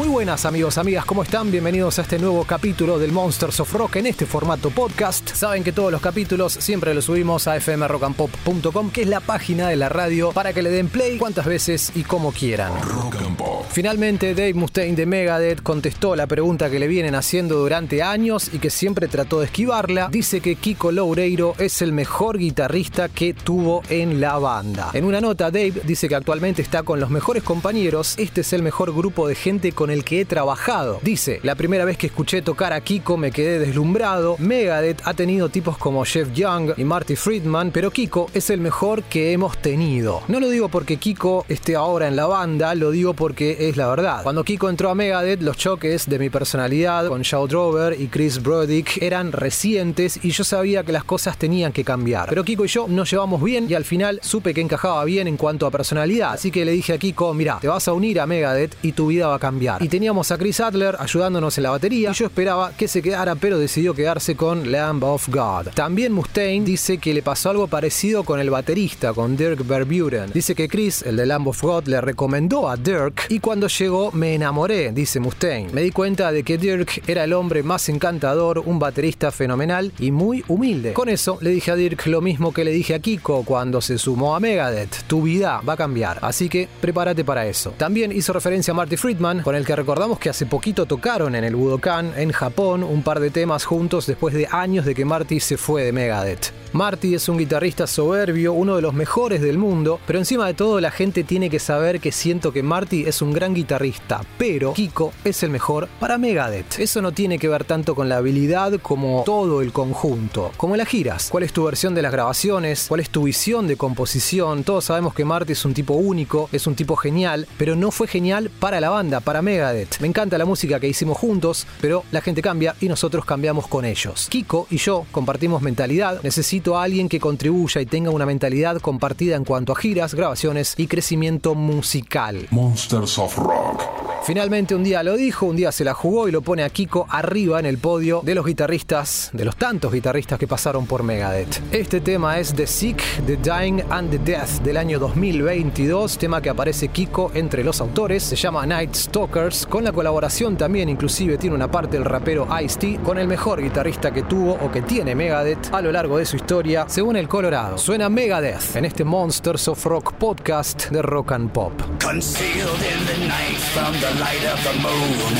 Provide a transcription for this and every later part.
Muy buenas amigos, amigas, ¿cómo están? Bienvenidos a este nuevo capítulo del Monsters of Rock en este formato podcast. Saben que todos los capítulos siempre los subimos a fmrockandpop.com, que es la página de la radio para que le den play cuantas veces y como quieran. Rock and Pop. Finalmente, Dave Mustaine de Megadeth contestó la pregunta que le vienen haciendo durante años y que siempre trató de esquivarla. Dice que Kiko Loureiro es el mejor guitarrista que tuvo en la banda. En una nota, Dave dice que actualmente está con los mejores compañeros. Este es el mejor grupo de gente con el que he trabajado. Dice, la primera vez que escuché tocar a Kiko me quedé deslumbrado. Megadeth ha tenido tipos como Jeff Young y Marty Friedman, pero Kiko es el mejor que hemos tenido. No lo digo porque Kiko esté ahora en la banda, lo digo porque es la verdad. Cuando Kiko entró a Megadeth, los choques de mi personalidad con Shaw Drover y Chris Brodick eran recientes y yo sabía que las cosas tenían que cambiar. Pero Kiko y yo nos llevamos bien y al final supe que encajaba bien en cuanto a personalidad. Así que le dije a Kiko, mira, te vas a unir a Megadeth y tu vida va a cambiar. Y teníamos a Chris Adler ayudándonos en la batería y yo esperaba que se quedara, pero decidió quedarse con Lamb of God. También Mustaine dice que le pasó algo parecido con el baterista, con Dirk Verburen. Dice que Chris, el de Lamb of God, le recomendó a Dirk y cuando llegó me enamoré, dice Mustaine. Me di cuenta de que Dirk era el hombre más encantador, un baterista fenomenal y muy humilde. Con eso le dije a Dirk lo mismo que le dije a Kiko cuando se sumó a Megadeth. Tu vida va a cambiar, así que prepárate para eso. También hizo referencia a Marty Friedman, con el recordamos que hace poquito tocaron en el Budokan, en Japón, un par de temas juntos después de años de que Marty se fue de Megadeth. Marty es un guitarrista soberbio, uno de los mejores del mundo, pero encima de todo la gente tiene que saber que siento que Marty es un gran guitarrista, pero Kiko es el mejor para Megadeth. Eso no tiene que ver tanto con la habilidad como todo el conjunto, como las giras. ¿Cuál es tu versión de las grabaciones? ¿Cuál es tu visión de composición? Todos sabemos que Marty es un tipo único, es un tipo genial, pero no fue genial para la banda, para Megadeth. Me encanta la música que hicimos juntos, pero la gente cambia y nosotros cambiamos con ellos. Kiko y yo compartimos mentalidad, necesito a alguien que contribuya y tenga una mentalidad compartida en cuanto a giras, grabaciones y crecimiento musical. Monsters of Rock. Finalmente un día lo dijo, un día se la jugó y lo pone a Kiko arriba en el podio de los guitarristas, de los tantos guitarristas que pasaron por Megadeth. Este tema es The Sick, The Dying and the Death del año 2022, tema que aparece Kiko entre los autores, se llama Night Stalkers, con la colaboración también inclusive tiene una parte el rapero Ice-T con el mejor guitarrista que tuvo o que tiene Megadeth a lo largo de su historia, según el Colorado. Suena Megadeth en este Monsters of Rock podcast de Rock and Pop. Concealed in the night from light of the moon.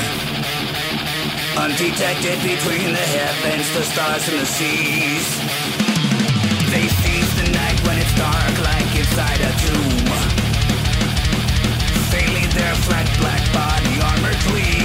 Undetected between the heavens, the stars, and the seas. They seize the night when it's dark, like inside a tomb. Failing their flat black body armor gleams.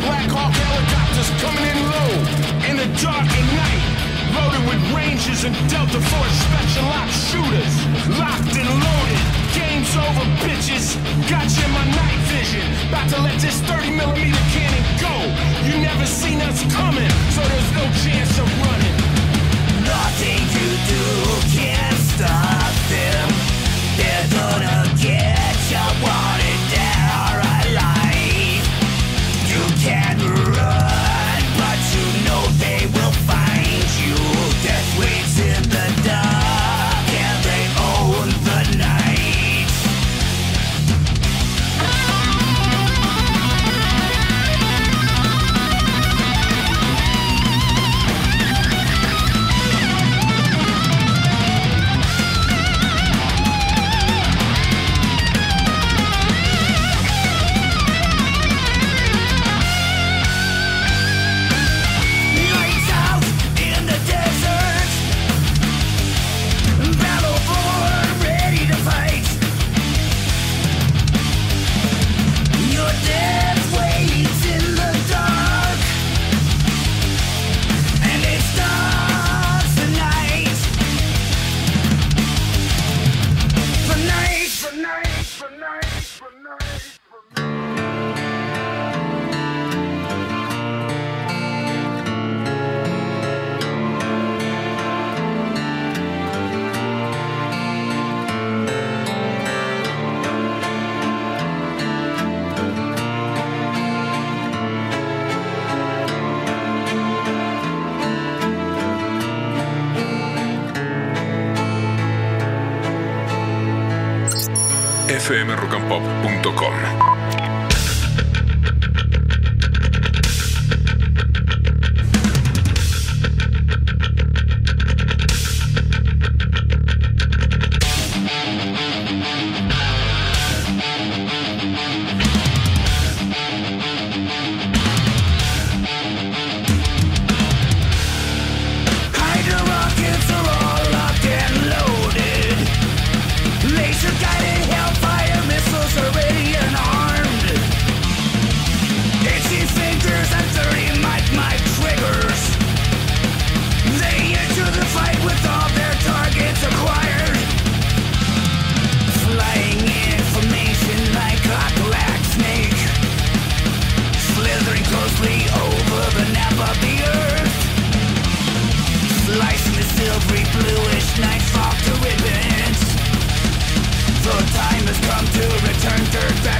Black Hawk helicopters coming in low in the dark at night. Loaded with Rangers and Delta Force special ops shooters. Locked and loaded. Game's over, bitches. Got you in my night vision. About to let this 30 millimeter cannon go. You never seen us coming, so there's no chance of running. Nothing you do can stop them. They're gonna get you. fmrockandpop.com Slicing the silvery bluish night fog to ribbons. The time has come to return dirt back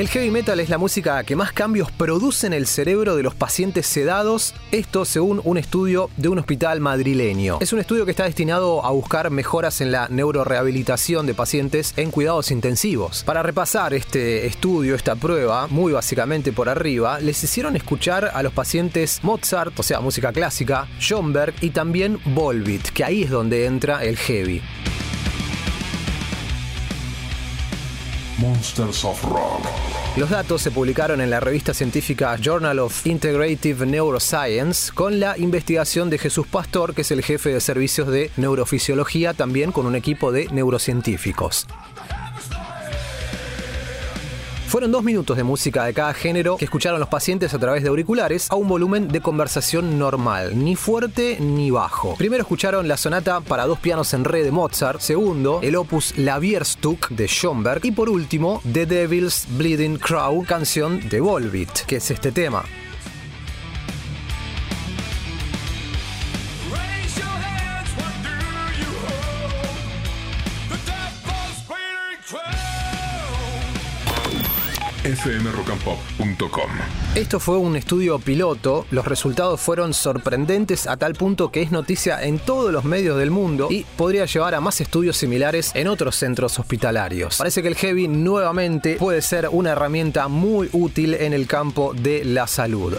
El heavy metal es la música que más cambios produce en el cerebro de los pacientes sedados, esto según un estudio de un hospital madrileño. Es un estudio que está destinado a buscar mejoras en la neurorehabilitación de pacientes en cuidados intensivos. Para repasar este estudio, esta prueba, muy básicamente por arriba, les hicieron escuchar a los pacientes Mozart, o sea, música clásica, Schoenberg y también Volbeat, que ahí es donde entra el heavy. Monsters of Rock. Los datos se publicaron en la revista científica Journal of Integrative Neuroscience con la investigación de Jesús Pastor, que es el jefe de servicios de neurofisiología, también con un equipo de neurocientíficos. Fueron dos minutos de música de cada género que escucharon los pacientes a través de auriculares a un volumen de conversación normal, ni fuerte ni bajo. Primero escucharon la sonata para dos pianos en re de Mozart, segundo el opus La Bierstuck de Schoenberg y por último The Devil's Bleeding Crow, canción de Volbeat, que es este tema. fmrockandpop.com. Esto fue un estudio piloto, los resultados fueron sorprendentes a tal punto que es noticia en todos los medios del mundo y podría llevar a más estudios similares en otros centros hospitalarios. Parece que el heavy nuevamente puede ser una herramienta muy útil en el campo de la salud.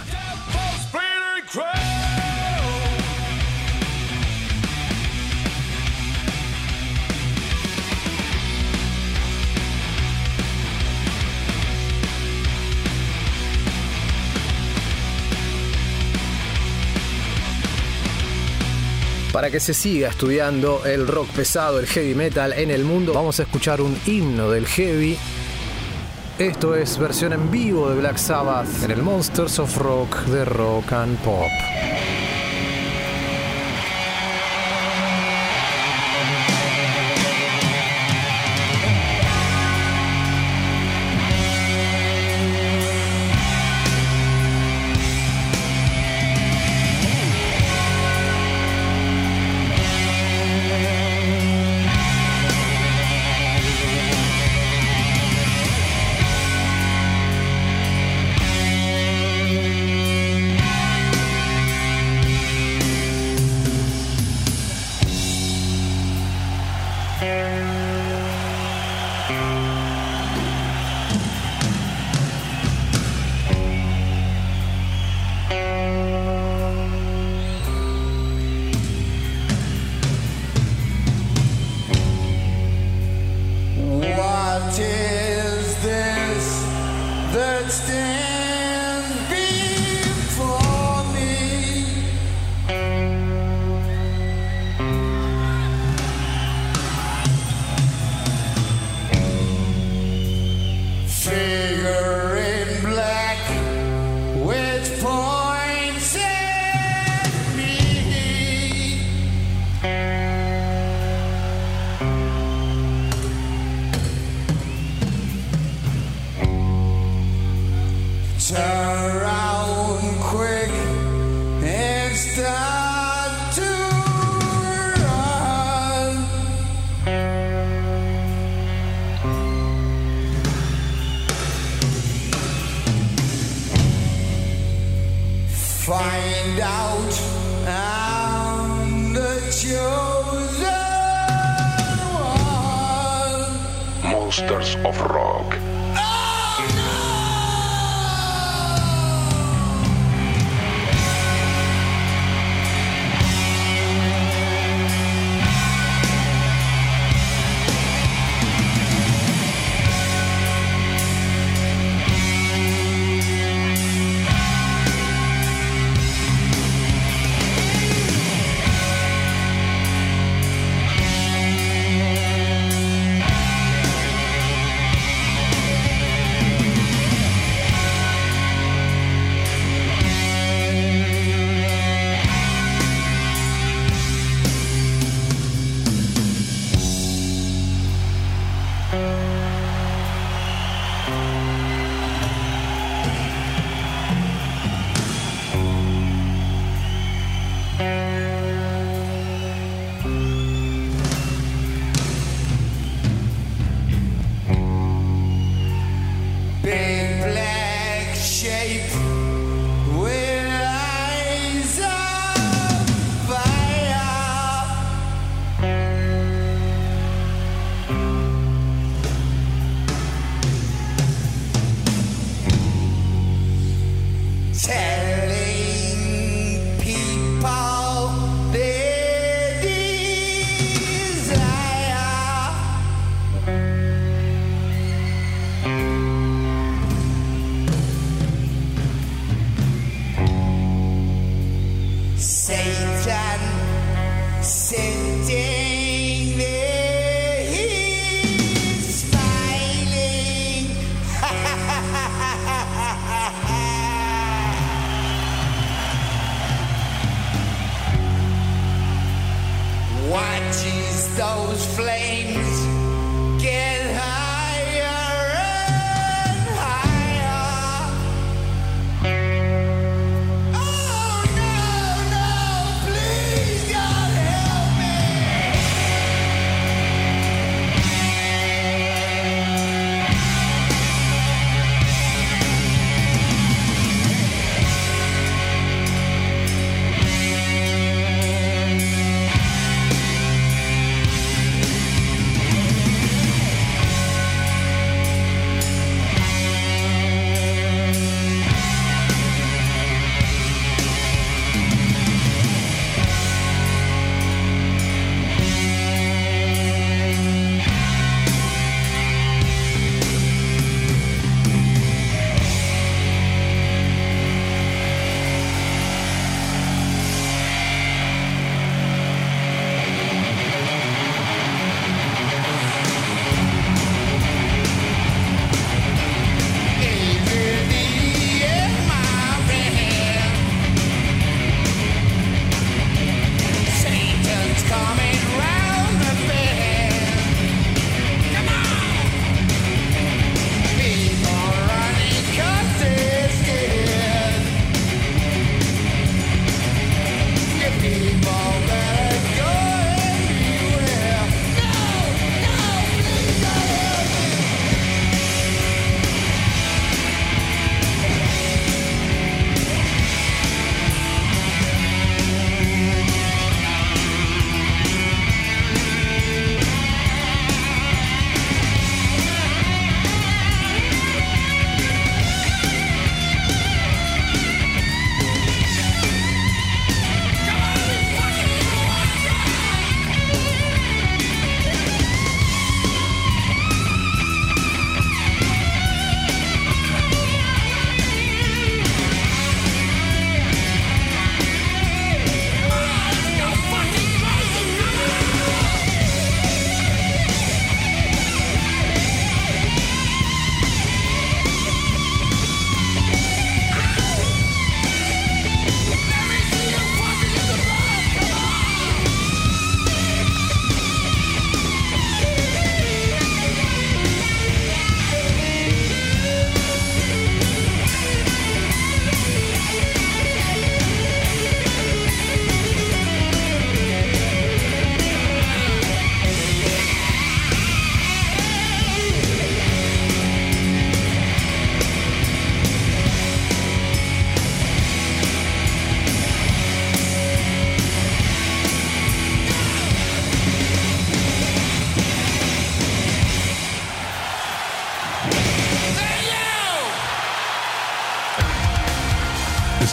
Para que se siga estudiando el rock pesado, el heavy metal en el mundo, vamos a escuchar un himno del heavy. Esto es versión en vivo de Black Sabbath en el Monsters of Rock de Rock and Pop. ten. One. Monsters of Rock.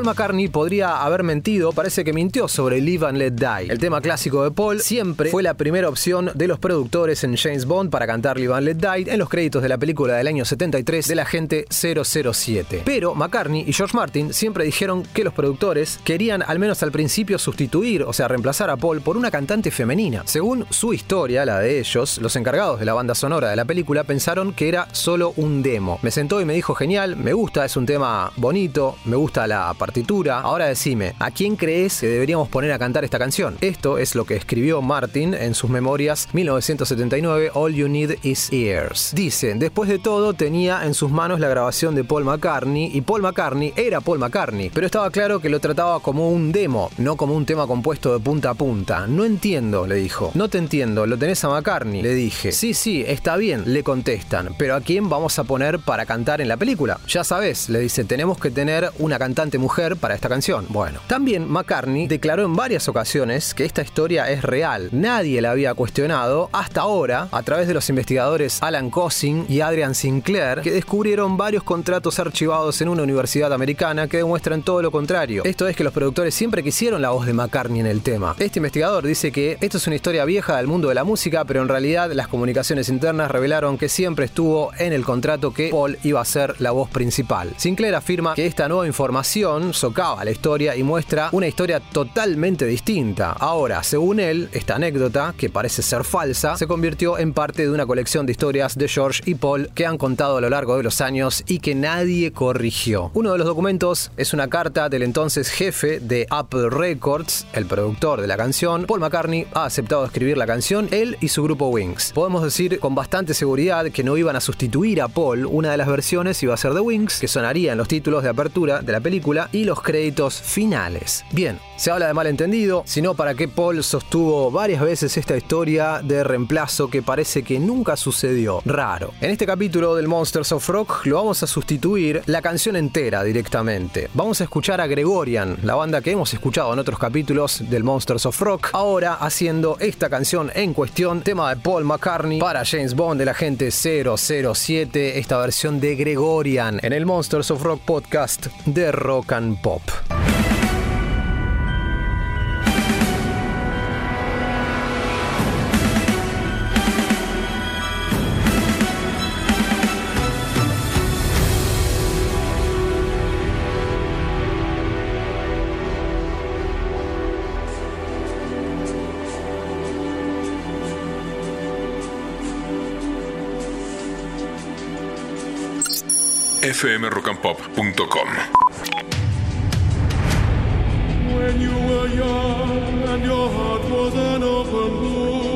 Paul McCartney podría haber mentido, parece que mintió sobre Live and Let Die. El tema clásico de Paul siempre fue la primera opción de los productores en James Bond para cantar Live and Let Die en los créditos de la película del año 73 del agente 007. Pero McCartney y George Martin siempre dijeron que los productores querían al menos al principio sustituir, o sea, reemplazar a Paul por una cantante femenina. Según su historia, la de ellos, los encargados de la banda sonora de la película pensaron que era solo un demo. Me sentó y me dijo, genial, me gusta, es un tema bonito, me gusta la Ahora decime, ¿a quién crees que deberíamos poner a cantar esta canción? Esto es lo que escribió Martin en sus memorias 1979, All You Need Is Ears. Dice, después de todo tenía en sus manos la grabación de Paul McCartney y Paul McCartney era Paul McCartney, pero estaba claro que lo trataba como un demo, no como un tema compuesto de punta a punta. No entiendo, le dijo. No te entiendo, lo tenés a McCartney, le dije. Sí, sí, está bien, le contestan, pero ¿a quién vamos a poner para cantar en la película? Ya sabes, le dice, tenemos que tener una cantante mujer para esta canción. Bueno, también McCartney declaró en varias ocasiones que esta historia es real. Nadie la había cuestionado hasta ahora a través de los investigadores Alan Cossing y Adrian Sinclair que descubrieron varios contratos archivados en una universidad americana que demuestran todo lo contrario. Esto es que los productores siempre quisieron la voz de McCartney en el tema. Este investigador dice que esto es una historia vieja del mundo de la música, pero en realidad las comunicaciones internas revelaron que siempre estuvo en el contrato que Paul iba a ser la voz principal. Sinclair afirma que esta nueva información socava la historia y muestra una historia totalmente distinta. Ahora, según él, esta anécdota, que parece ser falsa, se convirtió en parte de una colección de historias de George y Paul que han contado a lo largo de los años y que nadie corrigió. Uno de los documentos es una carta del entonces jefe de Apple Records, el productor de la canción. Paul McCartney ha aceptado escribir la canción, él y su grupo Wings. Podemos decir con bastante seguridad que no iban a sustituir a Paul, una de las versiones iba a ser de Wings, que sonaría en los títulos de apertura de la película y los créditos finales. Bien, se habla de malentendido, sino para qué Paul sostuvo varias veces esta historia de reemplazo que parece que nunca sucedió. Raro. En este capítulo del Monsters of Rock lo vamos a sustituir la canción entera directamente. Vamos a escuchar a Gregorian, la banda que hemos escuchado en otros capítulos del Monsters of Rock, ahora haciendo esta canción en cuestión, tema de Paul McCartney para James Bond del agente 007, esta versión de Gregorian en el Monsters of Rock podcast de Rock and Pop. fmrockandpop.com When you were young and your heart was an open book,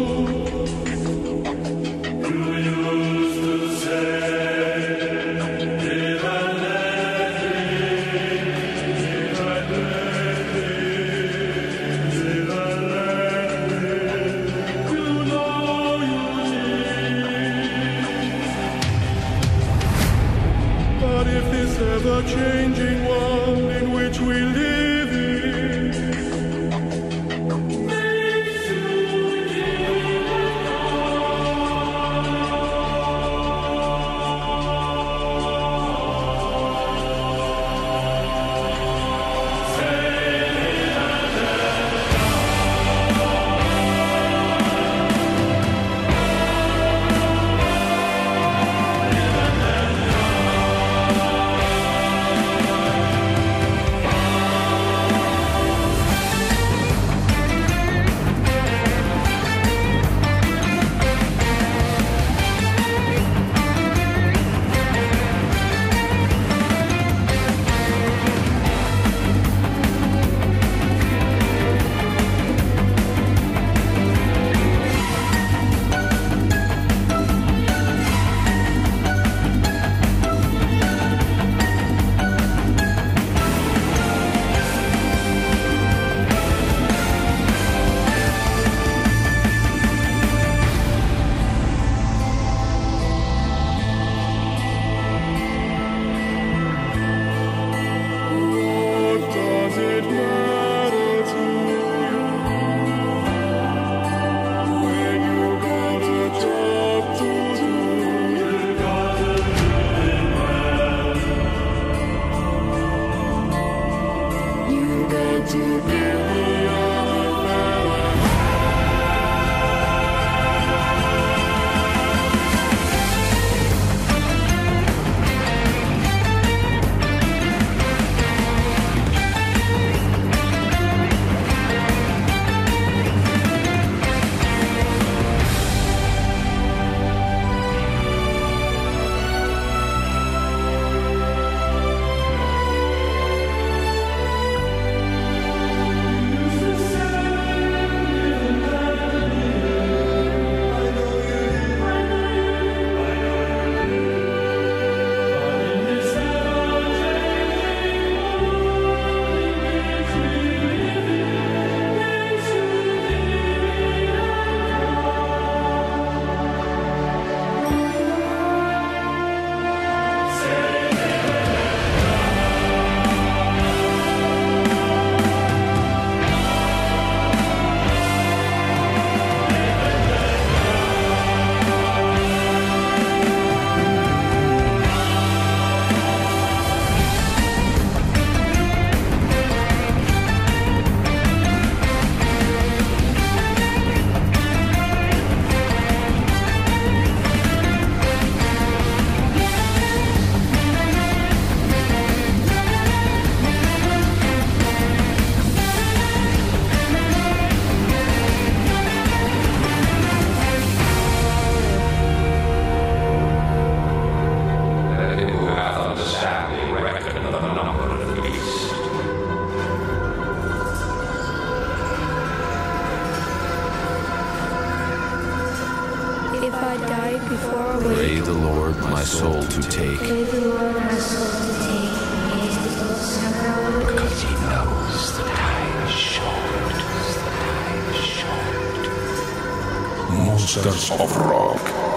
monsters of rock.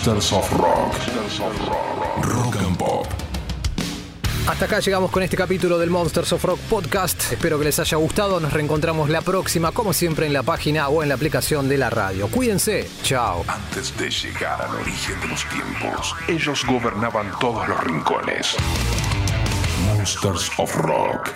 Monsters of Rock. Rock and Pop. Hasta acá llegamos con este capítulo del Monsters of Rock Podcast. Espero que les haya gustado. Nos reencontramos la próxima, como siempre, en la página o en la aplicación de la radio. Cuídense. Chao. Antes de llegar al origen de los tiempos, ellos gobernaban todos los rincones. Monsters of Rock.